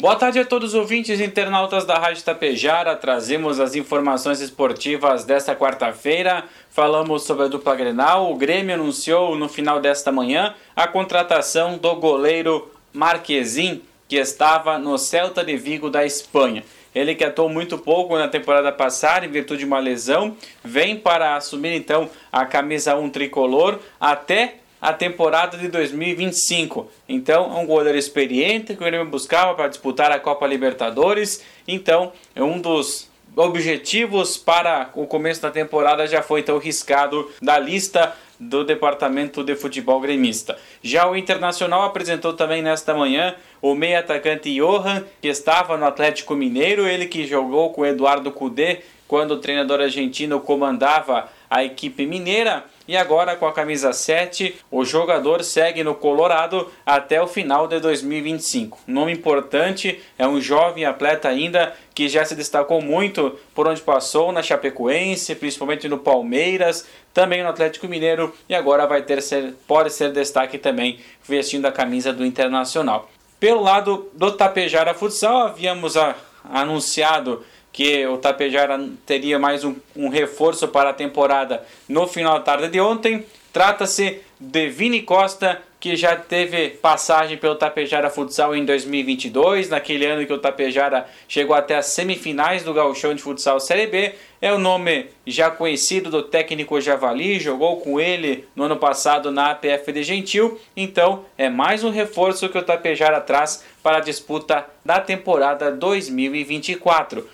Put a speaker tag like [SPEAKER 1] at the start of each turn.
[SPEAKER 1] Boa tarde a todos os ouvintes e internautas da Rádio Tapejara. Trazemos as informações esportivas desta quarta-feira. Falamos sobre a dupla Grenal. O Grêmio anunciou no final desta manhã a contratação do goleiro Marquezin, que estava no Celta de Vigo da Espanha. Ele que atuou muito pouco na temporada passada em virtude de uma lesão, vem para assumir então a camisa 1 tricolor até a temporada de 2025. Então, é um goleiro experiente que o Grêmio buscava para disputar a Copa Libertadores. Então, é um dos objetivos para o começo da temporada já foi então riscado da lista do departamento de futebol gremista. Já o Internacional apresentou também nesta manhã o meio atacante Johan, que estava no Atlético Mineiro, ele que jogou com Eduardo Cudê quando o treinador argentino comandava a equipe mineira. E agora, com a camisa 7, o jogador segue no Colorado até o final de 2025. Nome importante, é um jovem atleta ainda que já se destacou muito por onde passou na Chapecoense, principalmente no Palmeiras, também no Atlético Mineiro e agora vai ter ser, pode ser destaque também vestindo a camisa do Internacional. Pelo lado do Tapejara Futsal, havíamos a, anunciado que o Tapejara teria mais um, um reforço para a temporada no final da tarde de ontem. Trata-se de Vini Costa, que já teve passagem pelo Tapejara Futsal em 2022, naquele ano que o Tapejara chegou até as semifinais do Gauchão de Futsal Série B. É o nome já conhecido do técnico Javali, jogou com ele no ano passado na APF de Gentil, então é mais um reforço que o Tapejara traz para a disputa da temporada 2024.